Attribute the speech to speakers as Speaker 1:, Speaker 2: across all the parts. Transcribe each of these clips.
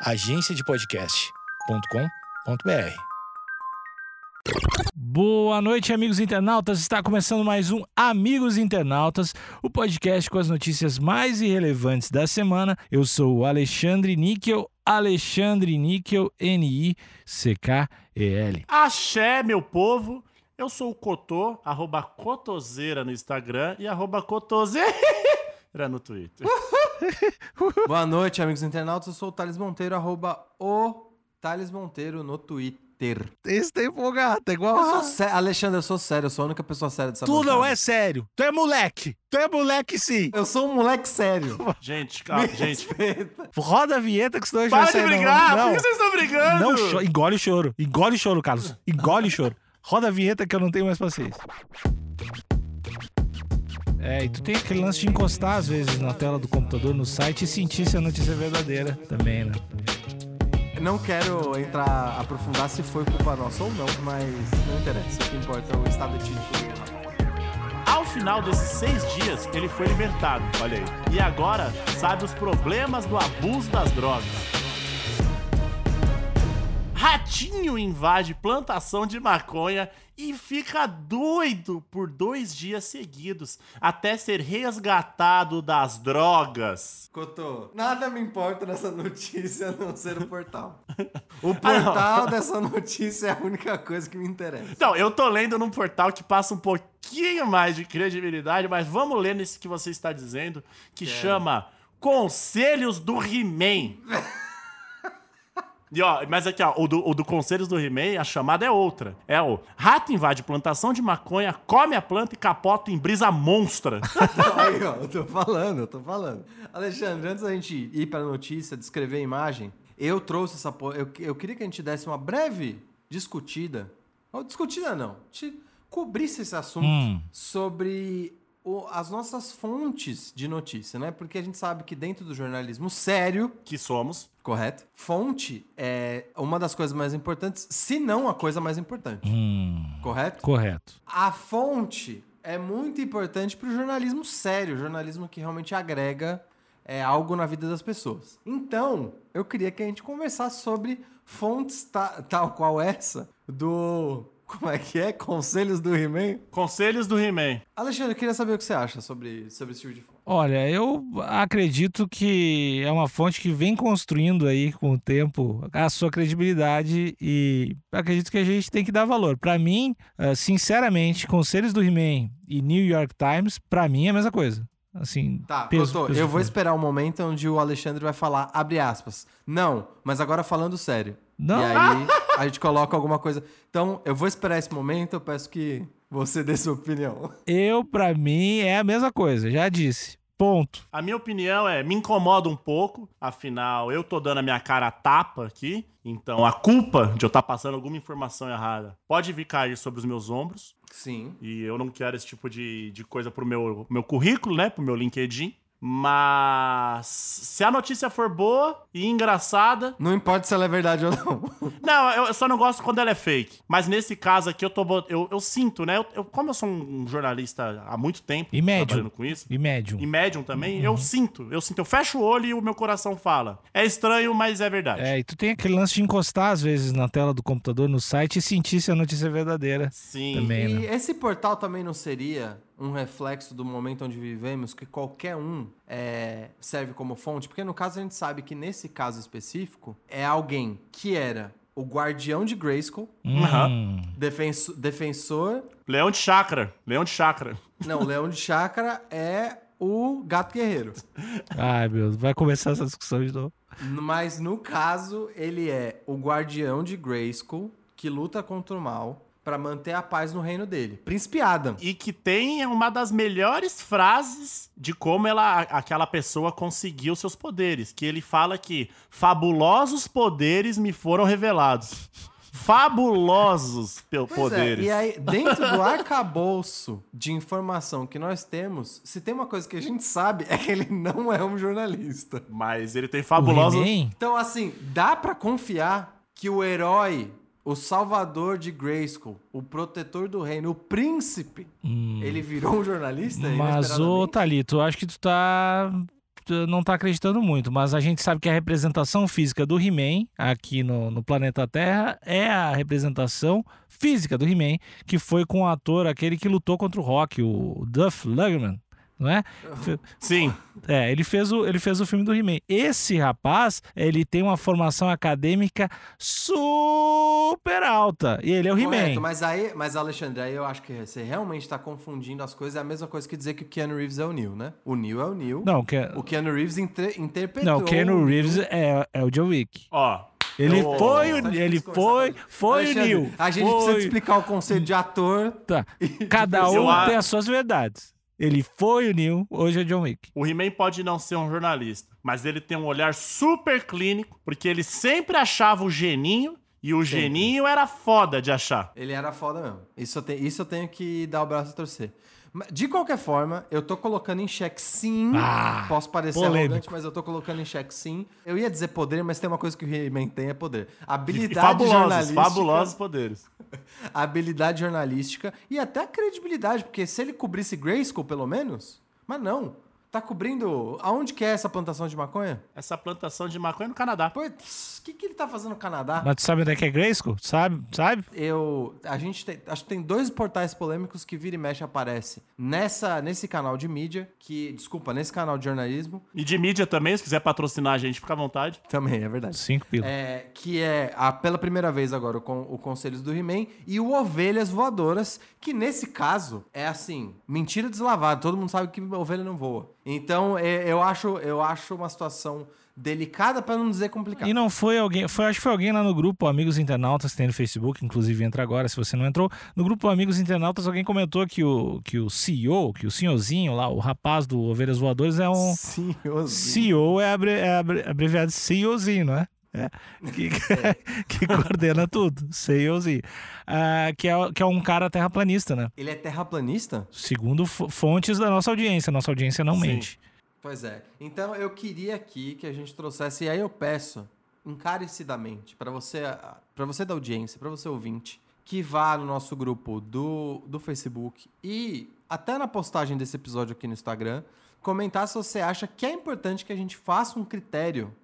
Speaker 1: agenciadepodcast.com.br.
Speaker 2: Boa noite, amigos internautas. Está começando mais um Amigos Internautas, o podcast com as notícias mais irrelevantes da semana. Eu sou o Alexandre Níquel, Alexandre Níquel, N-I-C-K-E-L.
Speaker 3: Axé, meu povo. Eu sou o Cotô, arroba Cotoseira no Instagram e arroba Cotoseira no Twitter.
Speaker 4: Boa noite, amigos internautas. Eu sou o Thales Monteiro, arroba o Thales Monteiro no Twitter.
Speaker 2: Esse tá empolgado, é igual.
Speaker 4: Eu sou sé- Alexandre, eu sou sério, eu sou a única pessoa séria dessa
Speaker 2: Tu não
Speaker 4: bancada.
Speaker 2: é sério. Tu é moleque. Tu é moleque sim.
Speaker 4: Eu sou um moleque sério.
Speaker 3: Gente, calma, gente.
Speaker 2: Roda a vinheta que senão a gente vai
Speaker 3: Para de
Speaker 2: sair na-
Speaker 3: brigar!
Speaker 2: Não,
Speaker 3: Por que vocês estão brigando?
Speaker 2: não cho- engole o choro. Engole o choro, Carlos. Engole o choro. Roda a vinheta que eu não tenho mais paciência. É, e tu tem aquele lance de encostar às vezes na tela do computador, no site e sentir se a notícia é verdadeira também, né?
Speaker 4: Não quero entrar, aprofundar se foi culpa nossa ou não, mas não interessa. O que importa é o estado etílico.
Speaker 3: Ao final desses seis dias, ele foi libertado, olha aí. E agora sabe os problemas do abuso das drogas. Ratinho invade plantação de maconha e fica doido por dois dias seguidos, até ser resgatado das drogas.
Speaker 4: Cotô, nada me importa nessa notícia a não ser o portal. O portal dessa notícia é a única coisa que me interessa.
Speaker 3: Então, eu tô lendo num portal que passa um pouquinho mais de credibilidade, mas vamos ler nesse que você está dizendo, que chama Conselhos do He-Man. E ó, mas aqui, ó, o do, o do Conselhos do He-Man, a chamada é outra. É o rato invade plantação de maconha, come a planta e capota em brisa monstra.
Speaker 4: Aí, ó, eu tô falando, eu tô falando. Alexandre, antes da gente ir pra notícia, descrever a imagem, eu trouxe essa. po- Eu, eu queria que a gente desse uma breve discutida. Ou discutida não. Gente cobrisse esse assunto
Speaker 2: Hum.
Speaker 4: sobre as nossas fontes de notícia, né? Porque a gente sabe que dentro do jornalismo sério,
Speaker 3: que somos.
Speaker 4: correto? Fonte é uma das coisas mais importantes, se não a coisa mais importante.
Speaker 2: Hum,
Speaker 4: Correto?
Speaker 2: correto.
Speaker 4: A fonte é muito importante para o jornalismo sério, jornalismo que realmente agrega é, algo na vida das pessoas. Então, eu queria que a gente conversasse sobre fontes ta- tal qual essa do. Como é que é? Conselhos do He-Man?
Speaker 3: Conselhos do He-Man.
Speaker 4: Alexandre, eu queria saber o que você acha sobre, sobre esse tipo de fonte.
Speaker 2: Olha, eu acredito que é uma fonte que vem construindo aí com o tempo a sua credibilidade e acredito que a gente tem que dar valor. Pra mim, eh, sinceramente, Conselhos do He-Man e New York Times, pra mim é a mesma coisa. Assim,
Speaker 4: Tá,
Speaker 2: peso-
Speaker 4: Cotô,
Speaker 2: peso
Speaker 4: eu vou esperar o momento onde o Alexandre vai falar, abre aspas. Não, mas agora falando sério.
Speaker 2: Não.
Speaker 4: E aí a gente coloca alguma coisa. Então, eu vou esperar esse momento, eu peço que você dê sua opinião.
Speaker 2: Eu, pra mim, é a mesma coisa, já disse. Ponto.
Speaker 3: A minha opinião é, me incomoda um pouco, afinal, eu tô dando a minha cara a tapa aqui, então a culpa de eu estar passando alguma informação errada pode vir cair sobre os meus ombros,
Speaker 4: Sim.
Speaker 3: e eu não quero esse tipo de, de coisa pro meu, meu currículo, né, pro meu LinkedIn, mas se a notícia for boa e engraçada,
Speaker 4: Não importa se ela é verdade ou não.
Speaker 3: não, eu, só não gosto quando ela é fake, mas nesse caso aqui eu tô, eu, eu sinto, né, eu, eu- como eu sou um jornalista há muito tempo,
Speaker 2: E médium.
Speaker 3: trabalhando com isso,
Speaker 2: E médium.
Speaker 3: e médium também, eu sinto, eu sinto, eu fecho o olho e o meu coração fala. É estranho, mas é verdade.
Speaker 2: É, e tu tem aquele lance de encostar às vezes na tela do computador, no site e sentir se a notícia é verdadeira
Speaker 3: Sim.
Speaker 2: também,
Speaker 4: E
Speaker 2: né?
Speaker 4: esse portal também não seria um reflexo do momento onde vivemos, que qualquer um é, serve como fonte? Porque no caso a gente sabe que nesse caso específico é alguém que era o guardião de Grayskull,
Speaker 2: Hum.
Speaker 4: defenso- defensor.
Speaker 3: Leão de chácara, leão de chácara.
Speaker 4: Não, leão de chácara é o gato guerreiro.
Speaker 2: Ai, meu, vai começar essa discussão de novo.
Speaker 4: Mas no caso, ele é o guardião de Grayskull que luta contra o mal pra manter a paz no reino dele. Príncipe Adam.
Speaker 3: E que tem uma das melhores frases de como ela, aquela pessoa conseguiu seus poderes. Que ele fala que fabulosos poderes me foram revelados. Fabulosos
Speaker 4: Pois
Speaker 3: poderes.
Speaker 4: É, e aí, dentro do arcabouço de informação que nós temos, se tem uma coisa que a gente sabe é que ele não é um jornalista.
Speaker 3: Mas ele tem fabulosos.
Speaker 4: Então, assim, dá pra confiar que o herói, o salvador de Grayskull, o protetor do reino, o príncipe, ele virou um jornalista?
Speaker 2: Hum. Mas, ô? Thalito, eu acho que tu tá não tá acreditando muito, mas a gente sabe que a representação física do He-Man aqui no, no planeta Terra é a representação física do He-Man, que foi com o ator, aquele que lutou contra o Rock, o Duff Lundgren, não é?
Speaker 3: Sim.
Speaker 2: É, ele fez o, ele fez o filme do He-Man. Esse rapaz, ele tem uma formação acadêmica super alta. E ele é o He-Man.
Speaker 4: mas aí, mas Alexandre, aí eu acho que você realmente tá confundindo as coisas. É a mesma coisa que dizer que o Keanu Reeves é o Neil, né? O Neil é o Neil.
Speaker 2: Não, que,
Speaker 4: O Keanu Reeves inter- interpretou.
Speaker 2: não, o Keanu
Speaker 4: o
Speaker 2: Reeves é, é o John Wick.
Speaker 3: Ó.
Speaker 2: Ele
Speaker 3: eu-
Speaker 2: foi o, ele foi, foi o Neil.
Speaker 4: A gente
Speaker 2: foi...
Speaker 4: precisa explicar o conceito de ator.
Speaker 2: Tá. Cada
Speaker 3: Eu
Speaker 2: um
Speaker 3: a-
Speaker 2: tem as suas verdades. Ele foi o Neil, hoje é o John Wick.
Speaker 3: O He-Man pode não ser um jornalista, mas ele tem um olhar super clínico, porque ele sempre achava o geninho e o
Speaker 4: Sempre.
Speaker 3: geninho era foda de achar.
Speaker 4: Ele era foda mesmo. Isso eu, te- isso eu tenho que dar o braço a torcer. De qualquer forma, eu tô colocando em xeque sim.
Speaker 2: Ah,
Speaker 4: Posso parecer
Speaker 2: polêmico.
Speaker 4: arrogante, mas eu tô colocando em xeque sim. Eu ia dizer poder, mas tem uma coisa que o He-Man tem, é poder.
Speaker 3: E
Speaker 4: Habilidade
Speaker 3: fabulosos,
Speaker 4: jornalística.
Speaker 3: fabulosos poderes.
Speaker 4: habilidade jornalística e até a credibilidade, porque se ele cobrisse Grayskull, pelo menos, mas não. Tá cobrindo. Aonde que é essa plantação de maconha?
Speaker 3: Essa plantação de maconha é no Canadá.
Speaker 4: Putz, o que, que ele tá fazendo no Canadá?
Speaker 2: Mas tu sabe onde é que é Grayskull? Sabe? Sabe?
Speaker 4: Eu. A gente tem. Acho que tem dois portais polêmicos que vira e mexe aparece nessa, nesse canal de mídia, que. Desculpa, nesse canal de jornalismo.
Speaker 3: E de mídia também, se quiser patrocinar a gente, fica à vontade.
Speaker 4: Também, é verdade.
Speaker 2: Cinco pila.
Speaker 4: É, que é a, pela primeira vez agora o, con, o Conselhos do He-Man e o Ovelhas Voadoras, que nesse caso é assim, mentira deslavada, todo mundo sabe que ovelha não voa. Então é, eu, acho, eu acho uma situação delicada para não dizer complicada.
Speaker 2: E não foi alguém, foi, acho que foi alguém lá no grupo Amigos Internautas tem no Facebook, inclusive entra agora se você não entrou. No grupo Amigos Internautas alguém comentou que o, que o CEO, que o senhorzinho lá, o rapaz do Ovelhas Voadores é um...
Speaker 4: Eu
Speaker 2: CEO é, abre, é abre- abreviado de CEOzinho, não é? É, que, que coordena tudo, CEOzinho. Ah, que, é, que é um cara terraplanista, né?
Speaker 4: Ele é terraplanista?
Speaker 2: Segundo fo- fontes da nossa audiência. Nossa audiência não
Speaker 3: Sim.
Speaker 2: mente.
Speaker 4: Pois é. Então eu queria aqui que a gente trouxesse, e aí eu peço encarecidamente para você, para você da audiência, para você ouvinte, que vá no nosso grupo do, do Facebook e até na postagem desse episódio aqui no Instagram, comentar se você acha que é importante que a gente faça um critério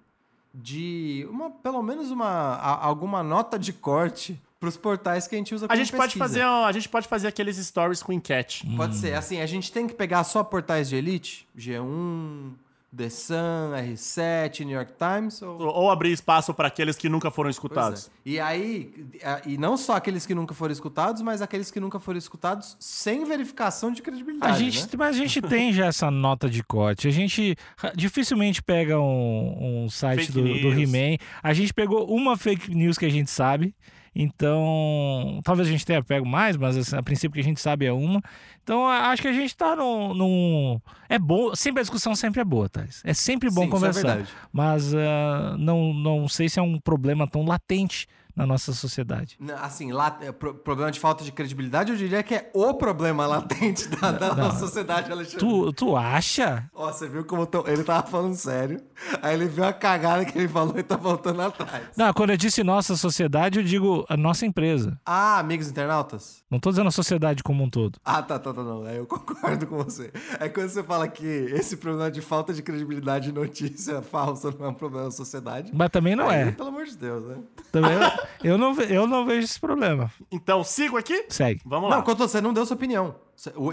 Speaker 4: de uma, pelo menos uma a- alguma nota de corte para os portais que a gente usa
Speaker 3: A
Speaker 4: como
Speaker 3: gente, pode
Speaker 4: pesquisa.
Speaker 3: fazer, a gente pode fazer aqueles stories com enquete.
Speaker 4: Pode ser. Assim, a gente tem que pegar só portais de elite? G1, The Sun, R7, New York Times? Ou...
Speaker 3: Ou abrir espaço para aqueles que nunca foram
Speaker 4: Pois
Speaker 3: escutados.
Speaker 4: é. E aí, é, e não só aqueles que nunca foram escutados, mas aqueles que nunca foram escutados sem verificação de credibilidade.
Speaker 2: A gente,
Speaker 4: né?
Speaker 2: Mas a gente tem já essa nota de corte. A gente dificilmente pega um, um site
Speaker 3: Fake
Speaker 2: do, do. He-Man. A gente pegou uma fake news que a gente sabe. Então, talvez a gente tenha pego mais, mas assim, a princípio que a gente sabe é uma. Então, acho que a gente tá num. num- É bom. Sempre a discussão sempre é boa, Thais. É sempre bom
Speaker 4: Sim, é
Speaker 2: conversar.
Speaker 4: verdade.
Speaker 2: mas ah, não, não sei se é um problema tão latente na nossa sociedade.
Speaker 4: Não, Assim, lá, é, pro- problema de falta de credibilidade, eu diria que é o problema latente da, da nossa sociedade, Alexandre.
Speaker 2: Tu, tu acha?
Speaker 4: Ó, você viu como tão- ele tava falando sério, aí ele viu a cagada que ele falou e tá voltando atrás.
Speaker 2: Não, quando eu disse nossa sociedade, eu digo a nossa empresa.
Speaker 4: Ah, amigos internautas?
Speaker 2: Não tô dizendo a sociedade como um todo.
Speaker 4: Ah, tá, tá, tá, não. Aí eu concordo com você. É quando você fala que esse problema de falta de credibilidade e notícia falsa não é um problema da sociedade.
Speaker 2: Mas também não
Speaker 4: Aí,
Speaker 2: é.
Speaker 4: Pelo amor de Deus, né?
Speaker 2: Também eu, eu não, ve- eu não vejo esse problema.
Speaker 3: Então, sigo aqui?
Speaker 2: Segue.
Speaker 3: Vamos lá.
Speaker 4: Não, você não deu sua opinião.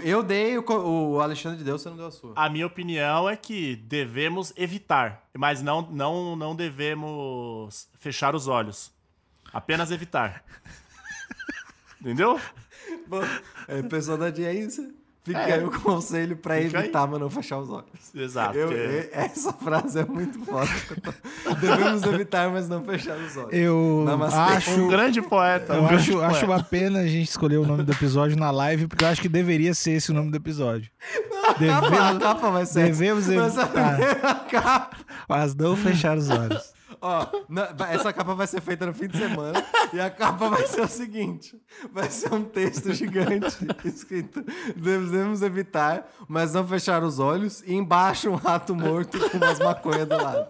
Speaker 4: Eu dei, o Alexandre deu, você não deu a sua.
Speaker 3: A minha opinião é que devemos evitar, mas não, não, não devemos fechar os olhos. Apenas evitar. Entendeu?
Speaker 4: Bom, é, pessoal da audiência, fica
Speaker 3: É.
Speaker 4: aí o conselho pra
Speaker 3: Fica aí.
Speaker 4: evitar, mas não fechar os olhos.
Speaker 3: Exato.
Speaker 4: Eu- e- essa frase é muito foda. Devemos evitar, mas não fechar os olhos.
Speaker 2: Eu
Speaker 4: Namastê.
Speaker 2: acho,
Speaker 3: Um grande poeta. um
Speaker 2: eu
Speaker 3: grande
Speaker 2: acho,
Speaker 3: poeta.
Speaker 2: acho uma pena a gente escolher o nome do episódio na live, porque eu acho que deveria ser esse o nome do episódio.
Speaker 4: A
Speaker 2: Devemos,
Speaker 4: capa vai ser
Speaker 2: devemos
Speaker 4: a
Speaker 2: evitar, mas não fechar os olhos.
Speaker 4: Ó, na- essa capa vai ser feita no fim de semana e a capa vai ser o seguinte: vai ser um texto gigante escrito devemos evitar, mas não fechar os olhos e embaixo um rato morto com umas maconhas do lado.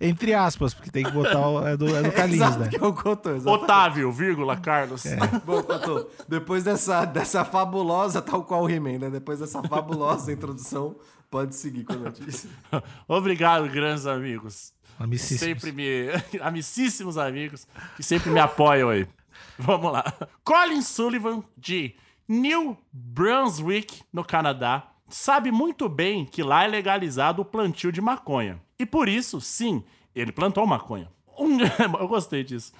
Speaker 2: Entre aspas, porque tem que botar o. É do, é do Calins,
Speaker 4: Exato,
Speaker 2: né?
Speaker 4: que é o Cotô, exato.
Speaker 3: Otávio, vírgula, Carlos.
Speaker 4: Bom, Cotô, depois dessa, dessa fabulosa, tal qual o He-Man, né? Depois dessa fabulosa introdução, Pode seguir com a notícia.
Speaker 3: Obrigado, grandes amigos.
Speaker 2: Amicíssimos.
Speaker 3: Sempre me. Amicíssimos amigos que sempre me apoiam aí. Vamos lá. Colin Sullivan, de New Brunswick, no Canadá, sabe muito bem que lá é legalizado o plantio de maconha. E por isso, sim, ele plantou maconha. Um... Eu gostei disso.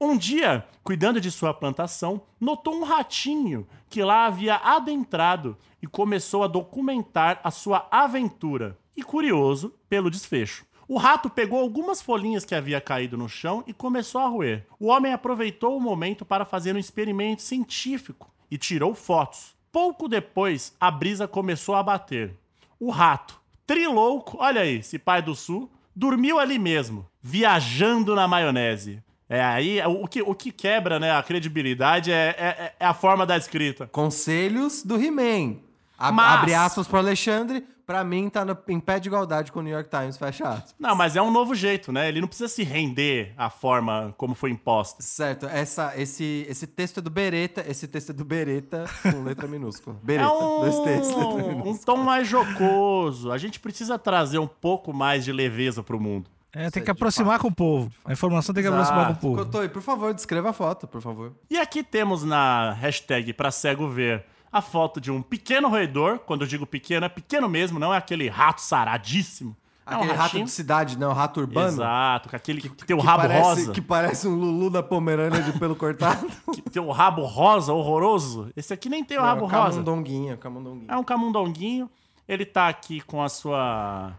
Speaker 3: Um dia, cuidando de sua plantação, notou um ratinho que lá havia adentrado e começou a documentar a sua aventura. E curioso pelo desfecho. O rato pegou algumas folhinhas que havia caído no chão e começou a roer. O homem aproveitou o momento para fazer um experimento científico e tirou fotos. Pouco depois, a brisa começou a bater. O rato, trilouco, olha aí, esse pai do sul, dormiu ali mesmo, viajando na maionese. É aí, o que, o que quebra né, a credibilidade é, é, é a forma da escrita.
Speaker 4: Conselhos do He-Man. Ab-
Speaker 3: Mas-
Speaker 4: Abre aspas pro Alexandre. Pra mim, tá no- em pé de igualdade com o New York Times, fecha aspas.
Speaker 3: Não, mas é um novo jeito, né? Ele não precisa se render à forma como foi imposta.
Speaker 4: Certo, essa, esse, esse texto é do Beretta, esse texto é do Beretta com letra minúscula.
Speaker 3: É
Speaker 4: Beretta, dois T's, letra
Speaker 3: um,
Speaker 4: minúscula.
Speaker 3: um tom mais jocoso. A gente precisa trazer um pouco mais de leveza pro mundo.
Speaker 2: É, tem que
Speaker 4: é
Speaker 2: aproximar com o povo. A informação tem que aproximar com o povo.
Speaker 4: Cotoi, por favor, descreva a foto, por favor.
Speaker 3: E aqui temos na hashtag pra cego ver a foto de um pequeno roedor. Quando eu digo pequeno, é pequeno mesmo, não é aquele rato saradíssimo. É um
Speaker 4: Aquele rato
Speaker 3: ratinho.
Speaker 4: de cidade, não, rato urbano.
Speaker 3: Exato, com aquele que, tem o
Speaker 4: que
Speaker 3: rabo
Speaker 4: parece,
Speaker 3: rosa.
Speaker 4: Que parece um Lulu da Pomerânia de pelo cortado.
Speaker 3: que tem o rabo rosa horroroso. Esse aqui nem tem o rabo
Speaker 4: Não,
Speaker 3: rosa.
Speaker 4: Camundonguinho, camundonguinho.
Speaker 3: É um camundonguinho. Ele tá aqui com a sua.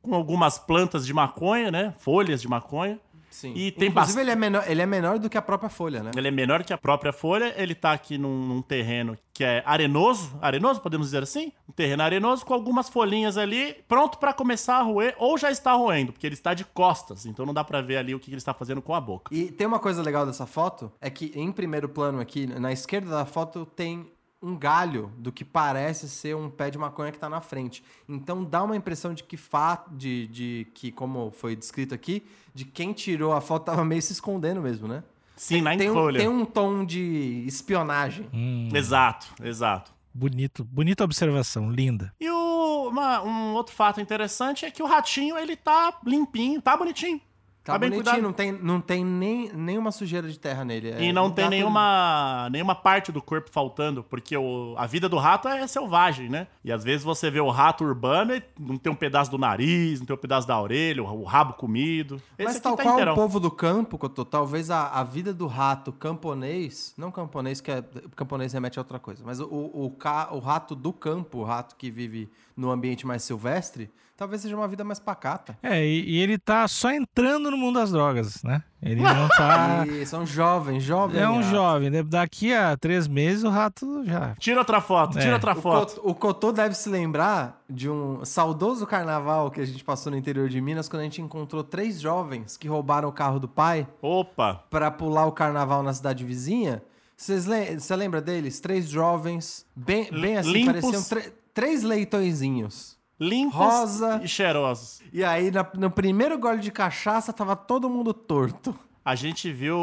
Speaker 3: com algumas plantas de maconha, né? Folhas de maconha.
Speaker 4: Sim.
Speaker 3: E tem
Speaker 4: Inclusive,
Speaker 3: bastante.
Speaker 4: ele é, menor, ele é menor do que a própria folha, né?
Speaker 3: Ele é menor que a própria folha. Ele tá aqui num, num terreno que é arenoso. Arenoso, podemos dizer assim? Um terreno arenoso com algumas folhinhas ali, pronto pra começar a roer, ou já está roendo, porque ele está de costas. Então não dá pra ver ali o que ele está fazendo com a boca.
Speaker 4: E tem uma coisa legal dessa foto, é que em primeiro plano aqui, na esquerda da foto, tem um galho do que parece ser um pé de maconha que tá na frente. Então dá uma impressão de que fa de, de que, como foi descrito aqui, de quem tirou a foto tava meio se escondendo mesmo, né?
Speaker 3: Sim,
Speaker 4: Tem um,
Speaker 3: folha.
Speaker 4: tem um tom de espionagem.
Speaker 2: Hum,
Speaker 3: Exato, exato.
Speaker 2: bonito. Bonita observação. Linda.
Speaker 3: E o, uma- um outro fato interessante é que o ratinho, ele tá limpinho, tá bonitinho.
Speaker 4: Tá,
Speaker 3: Tá bem
Speaker 4: bonitinho,
Speaker 3: cuidado.
Speaker 4: não tem, não tem nem, nenhuma sujeira de terra nele. É
Speaker 3: E não tem nenhuma, nenhuma parte do corpo faltando, porque o, a vida do rato é selvagem, né? E às vezes você vê o rato urbano e não tem um pedaço do nariz, não tem um pedaço da orelha, o, o rabo comido. Esse
Speaker 4: Mas tal
Speaker 3: tá
Speaker 4: qual
Speaker 3: inteirão.
Speaker 4: o povo do campo, Cotô, talvez a, a vida do rato camponês, não camponês, que é, camponês remete a outra coisa, mas o, o, o, o rato do campo, o rato que vive no ambiente mais silvestre, talvez seja uma vida mais pacata.
Speaker 2: É, e, e ele tá só entrando no mundo das drogas, né? Ele não tá.
Speaker 4: E são jovens, jovens.
Speaker 2: É um
Speaker 4: rato.
Speaker 2: jovem, né? Daqui a três meses o rato já.
Speaker 3: Tira outra foto, tira
Speaker 2: É.
Speaker 3: outra
Speaker 4: O
Speaker 3: foto.
Speaker 4: Cotô, o Cotô deve se lembrar de um saudoso carnaval que a gente passou no interior de Minas, quando a gente encontrou três jovens que roubaram o carro do pai
Speaker 3: Opa,
Speaker 4: para pular o carnaval na cidade vizinha. Você lembra deles? Três jovens, bem, bem assim,
Speaker 3: Limpos.
Speaker 4: pareciam três leitõezinhos.
Speaker 3: limpos
Speaker 4: Rosa.
Speaker 3: e cheirosos.
Speaker 4: E aí, na- no primeiro gole de cachaça, tava todo mundo torto.
Speaker 3: A gente viu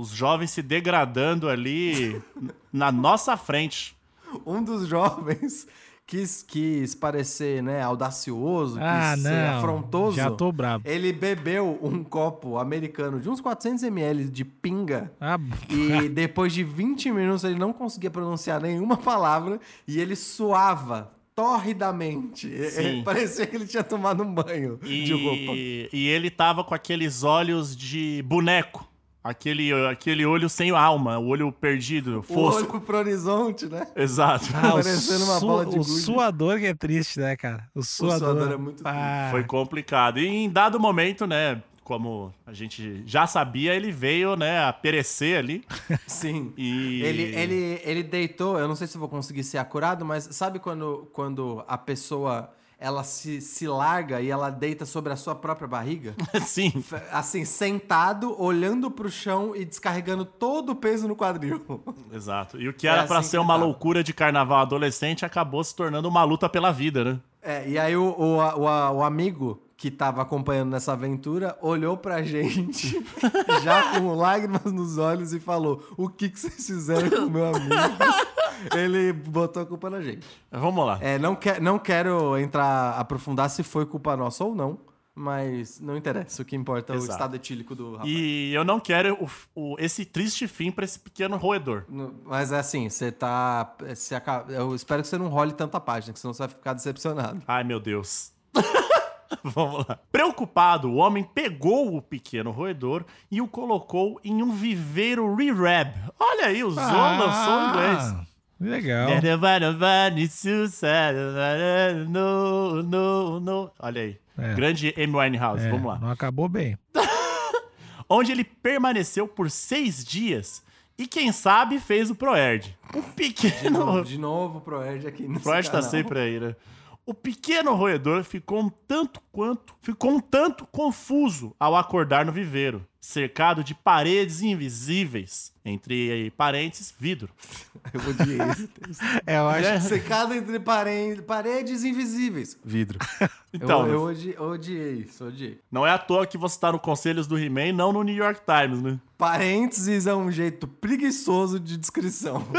Speaker 3: os jovens se degradando ali na nossa frente.
Speaker 4: Um dos jovens quis, quis parecer né, audacioso,
Speaker 2: Ah,
Speaker 4: quis ser
Speaker 2: não.
Speaker 4: afrontoso.
Speaker 2: Já tô brabo.
Speaker 4: Ele bebeu um copo americano de uns 400 ml de pinga.
Speaker 2: Ah,
Speaker 4: E depois de 20 minutos ele não conseguia pronunciar nenhuma palavra e ele suava torridamente. E-
Speaker 3: Sim.
Speaker 4: e Parecia que ele tinha tomado um banho de roupa.
Speaker 3: E, e ele tava com aqueles olhos de boneco. Aquele, aquele olho sem alma, o olho perdido,
Speaker 4: O
Speaker 3: fosco.
Speaker 4: olho pro horizonte, né?
Speaker 3: Exato.
Speaker 2: Ah, o,
Speaker 4: Parecendo uma
Speaker 2: su-
Speaker 4: bola de
Speaker 2: o
Speaker 4: gude.
Speaker 2: suador que é triste, né, cara? O suador.
Speaker 4: suador é muito
Speaker 2: Ah,
Speaker 3: Foi complicado. E em dado momento, né, como a gente já sabia, ele veio, né, a perecer ali.
Speaker 4: Sim.
Speaker 3: E
Speaker 4: Ele, ele, ele deitou, eu não sei se eu vou conseguir ser acurado, mas sabe quando, quando a pessoa ela se, se larga e ela deita sobre a sua própria barriga?
Speaker 3: Sim.
Speaker 4: Assim, sentado, olhando pro chão e descarregando todo o peso no quadril.
Speaker 3: Exato. E o que
Speaker 4: É
Speaker 3: era
Speaker 4: assim
Speaker 3: pra
Speaker 4: que
Speaker 3: ser uma
Speaker 4: tava.
Speaker 3: loucura de carnaval adolescente acabou se tornando uma luta pela vida, né?
Speaker 4: É, e aí o, o, o, o amigo que tava acompanhando nessa aventura olhou pra gente, já com lágrimas nos olhos, e falou: O que, que vocês fizeram com o meu amigo? ele botou a culpa na gente.
Speaker 3: Vamos lá.
Speaker 4: É, não, que, não quero entrar, aprofundar se foi culpa nossa ou não, mas não interessa. O que importa é o
Speaker 3: Exato.
Speaker 4: estado etílico do rapaz.
Speaker 3: E eu não quero o- o- esse triste fim pra esse pequeno roedor.
Speaker 4: No- Mas é assim, você tá. Você acaba, eu espero que você não role tanta página, que senão você vai ficar decepcionado.
Speaker 3: Ai, meu Deus. Vamos lá. Preocupado, o homem pegou o pequeno roedor e o colocou em um viveiro rehab. Olha aí, o Zola lançou em inglês.
Speaker 2: Ah, Legal.
Speaker 3: No, no, no. Olha aí.
Speaker 2: É.
Speaker 3: Grande Amy Winehouse.
Speaker 2: É,
Speaker 3: Vamos lá.
Speaker 2: Não acabou bem.
Speaker 3: Onde ele permaneceu por seis dias e, quem sabe, fez o Proerd. Um
Speaker 4: De
Speaker 3: pequeno.
Speaker 4: novo, de novo pro Ed aqui
Speaker 3: O
Speaker 4: nesse
Speaker 3: Proerd tá sempre aí, né? O pequeno roedor ficou um tanto quanto, ficou um tanto confuso ao acordar no viveiro, cercado de paredes invisíveis, entre parênteses, vidro.
Speaker 4: Eu odiei esse texto.
Speaker 2: É, eu acho.
Speaker 4: Secado entre pare- paredes invisíveis. Vidro.
Speaker 3: Então,
Speaker 4: eu, eu odi- odiei isso, odiei.
Speaker 3: não é à toa que você tá no Conselhos do He-Man, não no New York Times, né?
Speaker 4: Parênteses é um jeito preguiçoso de descrição.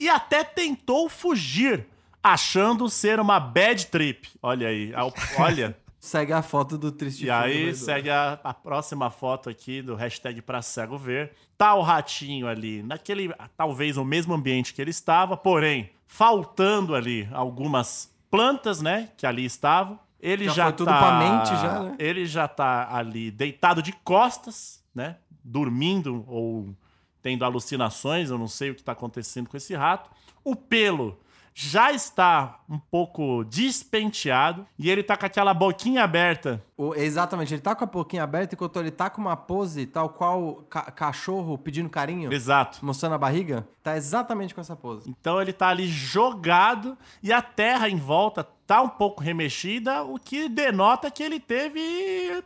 Speaker 3: E até tentou fugir, achando ser uma bad trip. Olha aí, olha.
Speaker 4: Segue a foto do triste
Speaker 3: E aí segue a, a próxima foto aqui do hashtag pra cego ver. Tá o ratinho ali, naquele, talvez o mesmo ambiente que ele estava, porém, faltando ali algumas plantas, né, que ali estavam. Ele
Speaker 4: Já
Speaker 3: já,
Speaker 4: foi tudo
Speaker 3: tá,
Speaker 4: pra mente já, né?
Speaker 3: Ele já tá ali deitado de costas, né, dormindo ou tendo alucinações, eu não sei o que tá acontecendo com esse rato. O pelo já está um pouco despenteado e ele tá com aquela boquinha aberta
Speaker 4: O- exatamente, ele tá com a boquinha aberta enquanto ele tá com uma pose tal qual ca- cachorro pedindo carinho,
Speaker 3: Exato.
Speaker 4: mostrando a barriga. Tá exatamente com essa pose.
Speaker 3: Então ele tá ali jogado e a terra em volta tá um pouco remexida, o que denota que ele teve.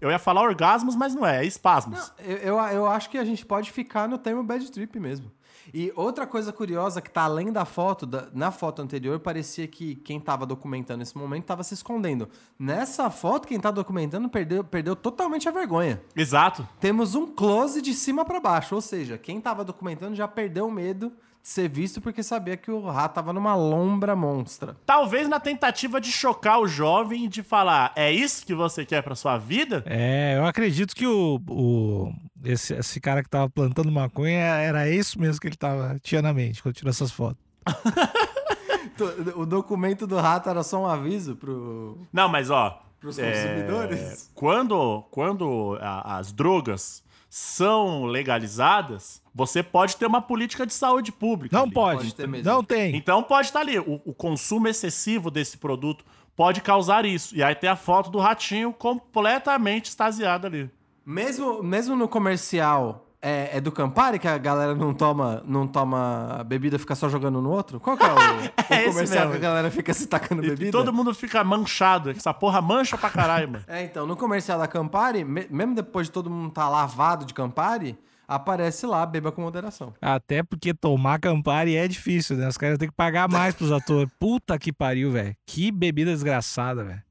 Speaker 3: Eu ia falar orgasmos, mas não é, é espasmos.
Speaker 4: Eu, eu, eu acho que a gente pode ficar no termo bad trip mesmo. E outra coisa curiosa que tá além da foto, da- na foto anterior, parecia que quem tava documentando esse momento tava se escondendo. Nessa foto, quem tá documentando perdeu, perdeu totalmente a vergonha.
Speaker 3: Exato.
Speaker 4: Temos um close de cima pra baixo, ou seja, quem tava documentando já perdeu o medo ser visto porque sabia que o rato tava numa lombra monstra.
Speaker 3: Talvez na tentativa de chocar o jovem e de falar: é isso que você quer pra sua vida?
Speaker 2: É, eu acredito que o, o esse, esse cara que tava plantando maconha era isso mesmo que ele tava, tinha na mente quando tirou essas fotos.
Speaker 4: O documento do rato era só um aviso pro,
Speaker 3: Não, mas ó.
Speaker 4: pros
Speaker 3: é,
Speaker 4: consumidores?
Speaker 3: quando quando a- as drogas são legalizadas, você pode ter uma política de saúde pública.
Speaker 2: Não
Speaker 3: ali.
Speaker 2: pode,
Speaker 4: pode ter mesmo.
Speaker 2: não tem.
Speaker 3: Então pode estar ali. O, o consumo excessivo desse produto pode causar isso. E aí tem a foto do ratinho completamente extasiado ali.
Speaker 4: Mesmo, mesmo no comercial é, é do Campari que a galera não toma, não toma bebida, fica só jogando no outro? Qual que é o, o
Speaker 3: É esse
Speaker 4: comercial
Speaker 3: mesmo.
Speaker 4: que a galera fica se tacando bebida?
Speaker 3: e todo mundo fica manchado. Essa porra mancha pra caralho, mano.
Speaker 4: É, então, no comercial da Campari, me- mesmo depois de todo mundo estar lavado de Campari, aparece lá, beba com moderação.
Speaker 2: Até porque tomar Campari é difícil, né? Os caras têm que pagar mais pros atores. Puta que pariu, velho. Que bebida desgraçada, velho.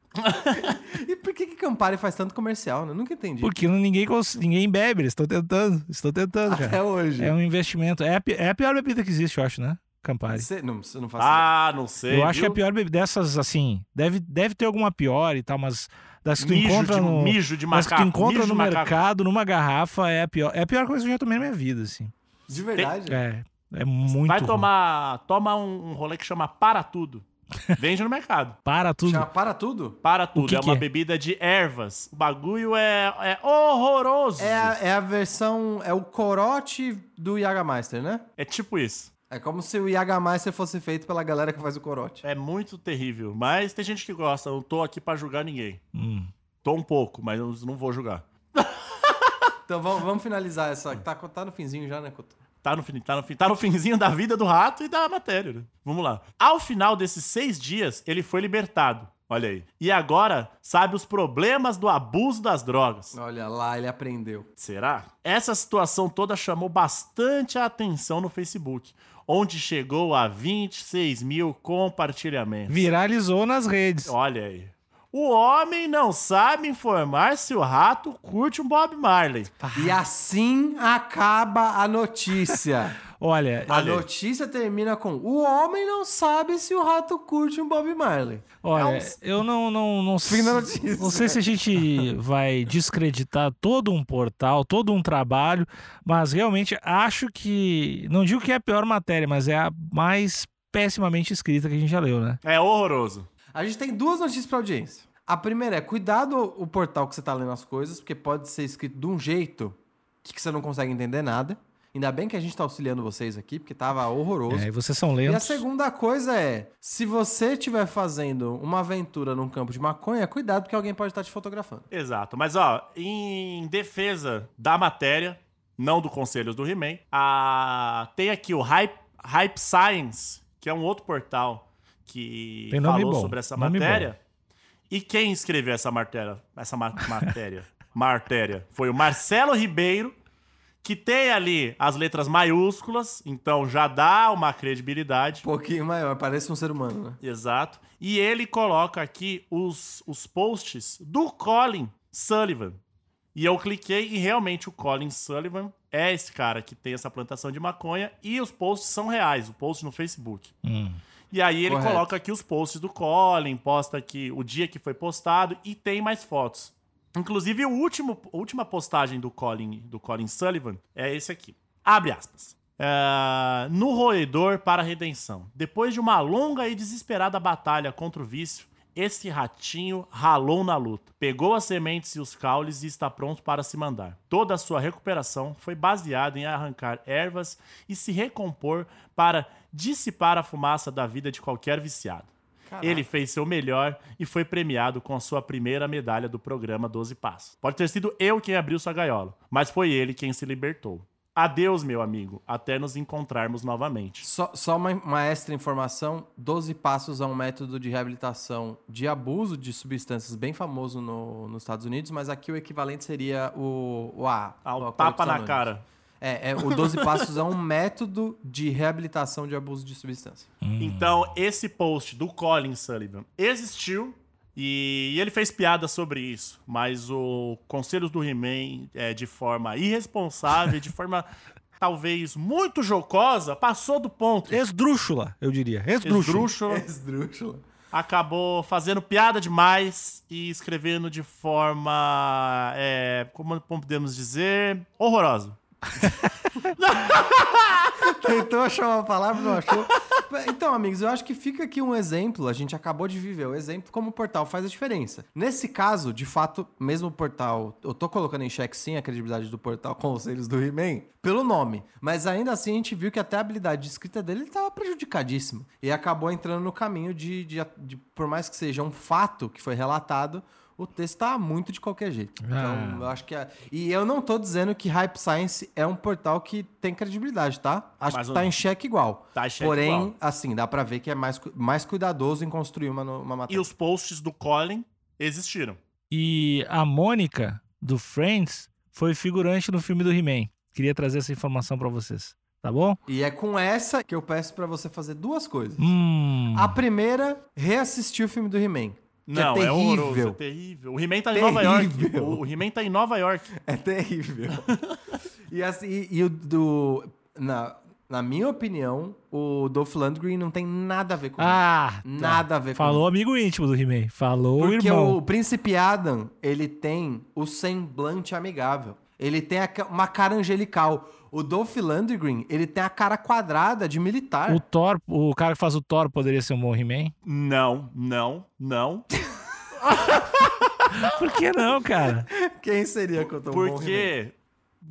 Speaker 4: E por que, que Campari faz tanto comercial, né? Nunca entendi.
Speaker 2: Porque ninguém, ninguém bebe, eles estão tentando. Estão tentando,
Speaker 4: Até
Speaker 2: cara.
Speaker 4: hoje.
Speaker 2: É um investimento. É a, é a pior bebida que existe, eu acho, né? Campari.
Speaker 4: Você não, você não faz
Speaker 3: Ah, não sei.
Speaker 2: eu acho que é a
Speaker 3: viu?
Speaker 2: pior bebida dessas, assim, deve, deve ter alguma pior e tal, mas das que tu
Speaker 3: mijo
Speaker 2: encontra
Speaker 3: de,
Speaker 2: no.
Speaker 3: mijo de
Speaker 2: Mas que
Speaker 3: macaco.
Speaker 2: tu encontra
Speaker 3: mijo
Speaker 2: no
Speaker 3: macaco.
Speaker 2: mercado, numa garrafa, é a pior. É a pior coisa que eu já tomei na minha vida, assim.
Speaker 4: De verdade.
Speaker 2: É. É muito.
Speaker 3: Vai
Speaker 2: ruim.
Speaker 3: tomar. Toma um, um rolê que chama Para Tudo. Vende no mercado.
Speaker 2: Para tudo.
Speaker 4: Chama para tudo?
Speaker 3: Para Tudo.
Speaker 2: que
Speaker 3: é
Speaker 2: que
Speaker 3: uma
Speaker 2: é?
Speaker 3: bebida de ervas. O bagulho é, é horroroso.
Speaker 4: É a, é a versão. É o corote do Jägermeister, né?
Speaker 3: É tipo isso.
Speaker 4: É como se o Jägermeister fosse feito pela galera que faz o corote.
Speaker 3: É muito terrível. Mas tem gente que gosta. Eu não tô aqui pra julgar ninguém.
Speaker 2: Hum.
Speaker 3: Tô um pouco, mas eu não vou julgar.
Speaker 4: Então vamos, vamos finalizar essa. Tá, tá no finzinho já, né, Couto?
Speaker 3: Tá no, tá, no, fin- tá no finzinho da vida do rato e da matéria. né? Vamos lá. Ao final desses seis dias, ele foi libertado. Olha aí. E agora sabe os problemas do abuso das drogas.
Speaker 4: Olha lá, ele aprendeu.
Speaker 3: Será? Essa situação toda chamou bastante a atenção no Facebook, onde chegou a 26 mil compartilhamentos.
Speaker 2: Viralizou nas redes.
Speaker 3: Olha aí. O homem não sabe informar se o rato curte um Bob Marley.
Speaker 4: E assim acaba a notícia.
Speaker 2: Olha,
Speaker 4: A
Speaker 3: Olha
Speaker 4: notícia termina com: O homem não sabe se o rato curte um Bob Marley.
Speaker 2: olha,
Speaker 4: É um-
Speaker 2: eu não, não, não,
Speaker 4: Fim da notícia.
Speaker 2: não sei se a gente vai descreditar todo um portal, todo um trabalho, mas realmente acho que, não digo que é a pior matéria, mas é a mais pessimamente escrita que a gente já leu, né?
Speaker 3: É horroroso.
Speaker 4: A gente tem duas notícias pra audiência. A primeira é: cuidado o portal que você tá lendo as coisas, porque pode ser escrito de um jeito que você não consegue entender nada. Ainda bem que a gente tá auxiliando vocês aqui, porque tava horroroso.
Speaker 2: É, e vocês são
Speaker 4: E a
Speaker 2: lentos.
Speaker 4: segunda coisa é: se você estiver fazendo uma aventura num campo de maconha, cuidado, porque alguém pode estar te fotografando.
Speaker 3: Exato. Mas, ó, em defesa da matéria, não do Conselhos do He-Man, a... tem aqui o Hype, Hype Science, que é um outro portal que falou
Speaker 2: bom,
Speaker 3: sobre essa
Speaker 2: nome
Speaker 3: matéria. E quem escreveu essa matéria? Essa ma- matéria? matéria. Foi o Marcelo Ribeiro, que tem ali as letras maiúsculas, então já dá uma credibilidade.
Speaker 4: Um pouquinho maior, parece um ser humano, né?
Speaker 3: Exato. E ele coloca aqui os, os posts do Colin Sullivan. E eu cliquei e realmente o Colin Sullivan é esse cara que tem essa plantação de maconha e os posts são reais, o post no Facebook.
Speaker 2: Hum.
Speaker 3: E aí ele
Speaker 4: Correto.
Speaker 3: coloca aqui os posts do Colin, posta aqui o dia que foi postado e tem mais fotos. Inclusive, o último, a última postagem do Colin, do Colin Sullivan é esse aqui. Abre aspas. É, no roedor para a redenção. Depois de uma longa e desesperada batalha contra o vício, esse ratinho ralou na luta. Pegou as sementes e os caules e está pronto para se mandar. Toda a sua recuperação foi baseada em arrancar ervas e se recompor para dissipar a fumaça da vida de qualquer viciado. Ele fez seu melhor e foi premiado com a sua primeira medalha do programa 12 Passos. Pode ter sido eu quem abriu sua gaiola, mas foi ele quem se libertou. Adeus, meu amigo, até nos encontrarmos novamente.
Speaker 4: Só, só uma, uma extra informação: 12 passos é um método de reabilitação de abuso de substâncias bem famoso no- nos Estados Unidos, mas aqui o equivalente seria o, o A.
Speaker 3: Ah,
Speaker 4: o
Speaker 3: o tapa na cara.
Speaker 4: É, é, o 12 passos é um método de reabilitação de abuso de substância.
Speaker 3: Então, esse post do Colin Sullivan existiu e ele fez piada sobre isso, mas o Conselhos do He-Man, é, de forma irresponsável, de forma talvez muito jocosa, passou do ponto.
Speaker 2: Esdrúxula, eu diria. Esdrúxula.
Speaker 3: Esdrúxula.
Speaker 4: Esdrúxula.
Speaker 3: acabou fazendo piada demais e escrevendo de forma, é, como podemos dizer, horrorosa.
Speaker 4: Tentou achar uma palavra, não achou. Então, amigos, eu acho que fica aqui um exemplo. A gente acabou de viver o exemplo como o portal faz a diferença. Nesse caso, de fato, mesmo o portal, eu tô colocando em xeque sim a credibilidade do portal Conselhos do He-Man pelo nome. Mas ainda assim a gente viu que até a habilidade de escrita dele estava prejudicadíssima. E acabou entrando no caminho de, de, de- por mais que seja um fato que foi relatado, o texto tá muito de qualquer jeito. Então,
Speaker 2: Ah.
Speaker 4: eu acho que é... E eu não tô dizendo que Hype Science é um portal que tem credibilidade, tá? Acho
Speaker 3: Mas
Speaker 4: que tá em xeque igual.
Speaker 3: Tá em xeque
Speaker 4: Porém,
Speaker 3: igual.
Speaker 4: assim, dá pra ver que é mais, mais cuidadoso em construir uma, uma
Speaker 3: E
Speaker 4: matéria.
Speaker 3: os posts do Colin existiram.
Speaker 2: E a Mônica, do Friends, foi figurante no filme do He-Man. Queria trazer essa informação pra vocês. Tá bom?
Speaker 4: E é com essa que eu peço pra você fazer duas coisas.
Speaker 2: Hum.
Speaker 4: A primeira, reassistir o filme do He-Man. Que
Speaker 3: Não,
Speaker 4: é
Speaker 3: é, horroroso, é
Speaker 4: terrível.
Speaker 3: terrível. O He-Man tá em Nova York.
Speaker 4: Terrível.
Speaker 3: O, He-Man tá em Nova York.
Speaker 4: É terrível. e, assim, e, e o do. Na, na minha opinião, o Dolph Lundgren não tem nada a ver com
Speaker 2: Ah, tá.
Speaker 4: Nada a ver com
Speaker 2: Falou amigo íntimo do He-Man. Falou
Speaker 4: Porque
Speaker 2: irmão.
Speaker 4: o Príncipe Adam, ele tem o semblante amigável. Ele tem uma cara angelical. O Dolph Lundgren, ele tem a cara quadrada de militar.
Speaker 2: O Thor, o cara que faz o Thor poderia ser um bom He-Man?
Speaker 3: Não, não, não.
Speaker 2: Por que não, cara?
Speaker 4: Quem seria que eu tô bom?
Speaker 3: Porque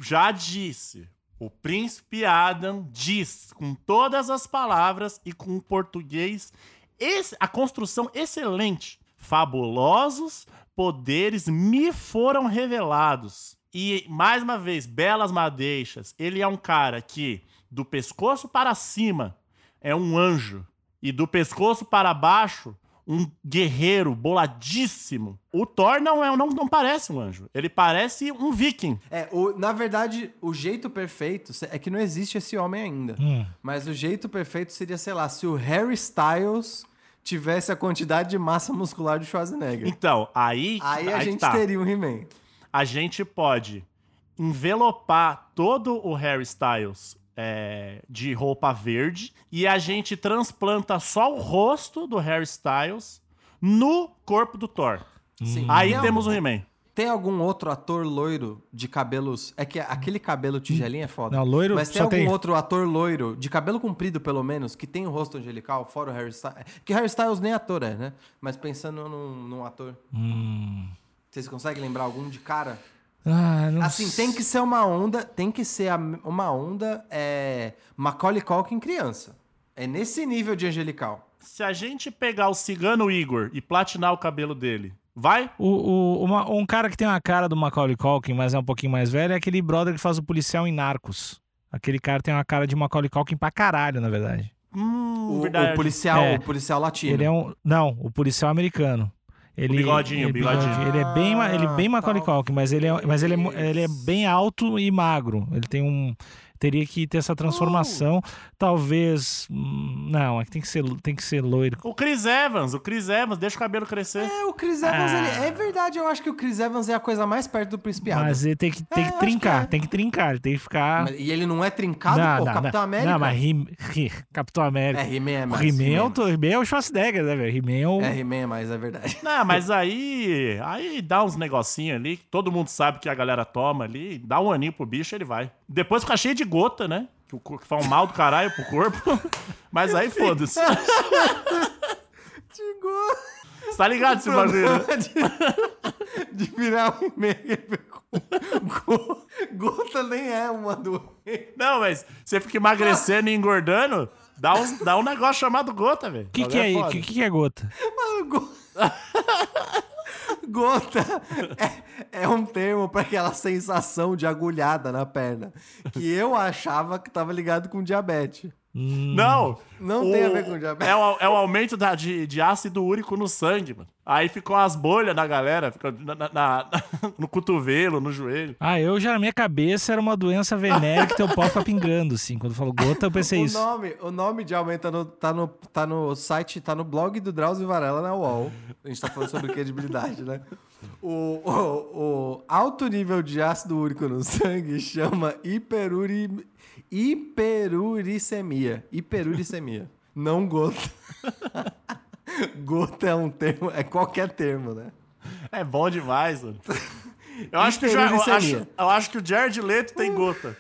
Speaker 3: já disse, o príncipe Adam diz com todas as palavras e com o português, esse- a construção excelente. Fabulosos poderes me foram revelados. E mais uma vez, belas madeixas. Ele é um cara que do pescoço para cima é um anjo e do pescoço para baixo um guerreiro boladíssimo. O Thor não é, não, não parece um anjo. Ele parece um viking.
Speaker 4: É, o- na verdade, o jeito perfeito é que não existe esse homem ainda.
Speaker 2: Hum.
Speaker 4: Mas o jeito perfeito seria, sei lá, se o Harry Styles tivesse a quantidade de massa muscular do Schwarzenegger.
Speaker 3: Então, aí,
Speaker 4: Aí a
Speaker 3: aí
Speaker 4: gente
Speaker 3: tá.
Speaker 4: teria um He-Man.
Speaker 3: A gente pode envelopar todo o Harry Styles é, de roupa verde e a gente transplanta só o rosto do Harry Styles no corpo do Thor.
Speaker 4: Sim.
Speaker 3: Aí
Speaker 4: Tem
Speaker 3: temos o He-Man.
Speaker 4: Tem algum outro ator loiro de cabelos. É que aquele cabelo tigelinha é foda.
Speaker 2: Não, loiro
Speaker 4: Mas tem
Speaker 2: só
Speaker 4: algum
Speaker 2: tem-
Speaker 4: outro ator loiro, de cabelo comprido pelo menos, que tem o rosto angelical, fora o Harry Styles. Que Harry Styles nem ator é, né? Mas pensando num, num ator.
Speaker 2: Hum.
Speaker 4: Vocês conseguem lembrar algum de cara?
Speaker 2: Ah, não
Speaker 4: Assim, tem que ser uma onda, tem que ser a- uma onda é, Macaulay Culkin criança. É nesse nível de angelical.
Speaker 3: Se a gente pegar o cigano Igor e platinar o cabelo dele, vai?
Speaker 2: O, o- uma- um cara que tem uma cara do Macaulay Culkin, mas é um pouquinho mais velho, é aquele brother que faz o policial em Narcos. Aquele cara tem uma cara de Macaulay Culkin pra caralho, na verdade.
Speaker 3: Hum,
Speaker 4: O,
Speaker 3: verdade.
Speaker 4: o policial,
Speaker 2: É.
Speaker 4: o policial latino.
Speaker 2: Ele é um. Não, o policial americano. Ele,
Speaker 3: bigodinho,
Speaker 2: ele,
Speaker 3: o bigodinho.
Speaker 2: Ele é bem, ma- ele é bem
Speaker 4: Ah,
Speaker 2: Macaulay Culkin, mas ele é, mas ele é, ele é bem alto e magro. Ele tem um. Teria que ter essa transformação. Talvez. hum, Não, é que tem que ser, tem que ser loiro.
Speaker 3: O Chris Evans, o Chris Evans, deixa o cabelo crescer.
Speaker 4: É, o Chris Evans,
Speaker 2: Ah.
Speaker 4: ele, é verdade, eu acho que o Chris Evans é a coisa mais perto do Príncipe Adam.
Speaker 2: Mas ele tem que, tem
Speaker 4: É,
Speaker 2: que trincar,
Speaker 4: que é.
Speaker 2: tem que trincar, ele tem que ficar.
Speaker 4: Mas- e ele não é trincado, pô, Capitão América.
Speaker 2: Não, mas He- He- Capitão América.
Speaker 4: É, He-Man é mais.
Speaker 2: He-Man é, o, He-Man é o Schwarzenegger, né, velho? He-Man é o.
Speaker 4: É, He-Man é mais, é verdade.
Speaker 3: Não, mas aí. Aí dá uns negocinhos ali que todo mundo sabe que a galera toma ali. Dá um aninho pro bicho, ele vai. Depois fica cheio de gota, né? Que, que faz um mal do caralho pro corpo. Mas aí foda-se.
Speaker 4: Chegou.
Speaker 3: Você tá ligado esse bagulho? né?
Speaker 4: de, de virar um e-mail. Go- Gota nem é uma doença.
Speaker 3: Não, mas você fica emagrecendo e engordando, dá um, dá um negócio chamado gota, velho.
Speaker 2: O que, que é
Speaker 3: foda.
Speaker 2: o que, que é gota?
Speaker 4: Mano, go- Gota é, é um termo para aquela sensação de agulhada na perna. Que eu achava que tava ligado com diabetes.
Speaker 3: Não.
Speaker 4: Não tem a ver com diabetes.
Speaker 3: É o, é o aumento da- de, de ácido úrico no sangue, mano. Aí ficou as bolhas na galera, fica na- na- na- no cotovelo, no joelho.
Speaker 2: Ah, eu já na minha cabeça era uma doença venérea que teu pau fica pingando, assim. Quando falou gota, eu pensei
Speaker 4: O
Speaker 2: isso.
Speaker 4: nome, o nome de aumento tá no, tá, no, tá no site, tá no blog do Drauzio Varela na UOL. A gente tá falando sobre credibilidade, né? O, o, o alto nível de ácido úrico no sangue chama hiperuri, hiperuricemia. Hiperuricemia. Não gota. gota é um termo, é qualquer termo, né?
Speaker 3: É bom demais, mano. Eu acho que, já, eu, acho, eu acho que o Jared Leto tem gota.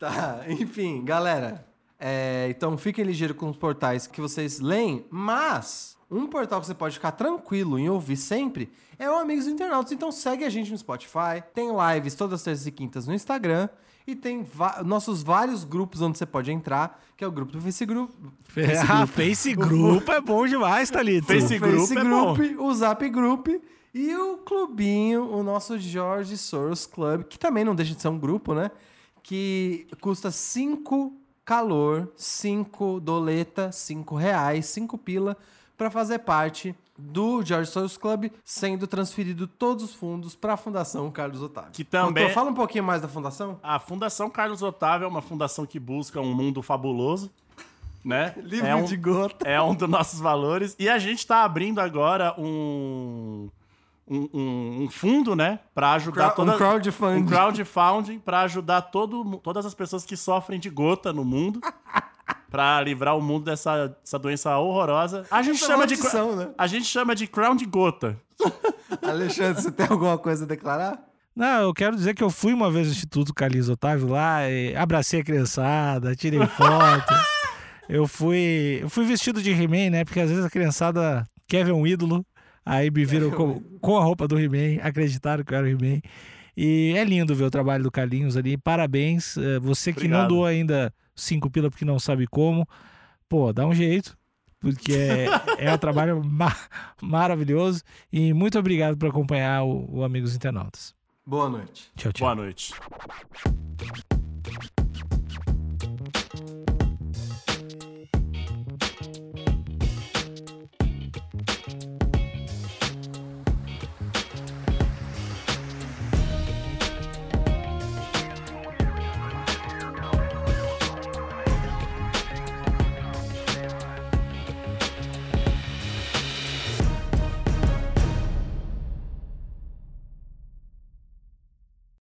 Speaker 4: Tá, enfim, galera. é, então fiquem ligeiros com os portais que vocês leem, mas um portal que você pode ficar tranquilo em ouvir sempre é o Amigos Internautas. Então segue a gente no Spotify, tem lives todas as terças e quintas no Instagram e tem nossos vários grupos onde você pode entrar, que é o grupo do Face Group.
Speaker 2: Ah, Face Group é bom demais, Thalito.
Speaker 3: Face
Speaker 4: o
Speaker 3: Group
Speaker 4: Face
Speaker 3: é
Speaker 4: Group, o Zap Group e o clubinho, o nosso Jorge Soros Club, que também não deixa de ser um grupo, né? Que custa 5 calor, 5 doleta, 5 reais, 5 pila para fazer parte do George Soros Club, sendo transferido todos os fundos para a Fundação Carlos Otávio.
Speaker 3: Que também-
Speaker 4: Doutor, fala um pouquinho mais da fundação.
Speaker 3: A Fundação Carlos Otávio é uma fundação que busca um mundo fabuloso, né?
Speaker 4: Livro
Speaker 3: é um,
Speaker 4: de gota.
Speaker 3: É um dos nossos valores. E a gente tá abrindo agora um, um, um- um fundo, né? Pra ajudar
Speaker 4: Crowd- um
Speaker 3: toda,
Speaker 4: crowdfunding.
Speaker 3: Um crowdfunding pra ajudar todo, todas as pessoas que sofrem de gota no mundo. pra livrar o mundo dessa, dessa doença horrorosa. A gente,
Speaker 4: Essa
Speaker 3: chama de,
Speaker 4: maldição,
Speaker 3: cra-
Speaker 4: né?
Speaker 3: a gente chama de crown de gota.
Speaker 4: Alexandre, você tem alguma coisa a declarar?
Speaker 2: Não, eu quero dizer que eu fui uma vez no Instituto Carlinhos Otávio lá, e abracei a criançada, tirei foto. eu fui, eu fui vestido de He-Man, né? Porque às vezes a criançada quer ver um ídolo, aí me viram com, com a roupa do He-Man, acreditaram que eu era o He-Man. E é lindo ver o trabalho do Carlinhos ali. Parabéns. eh, Você que não
Speaker 3: Obrigado.
Speaker 2: doou ainda cinco pila porque não sabe como, pô, dá um jeito. Porque é, é um trabalho ma- maravilhoso. E muito obrigado por acompanhar o, o Amigos Internautas.
Speaker 4: Boa noite.
Speaker 2: Tchau, tchau.
Speaker 3: Boa noite.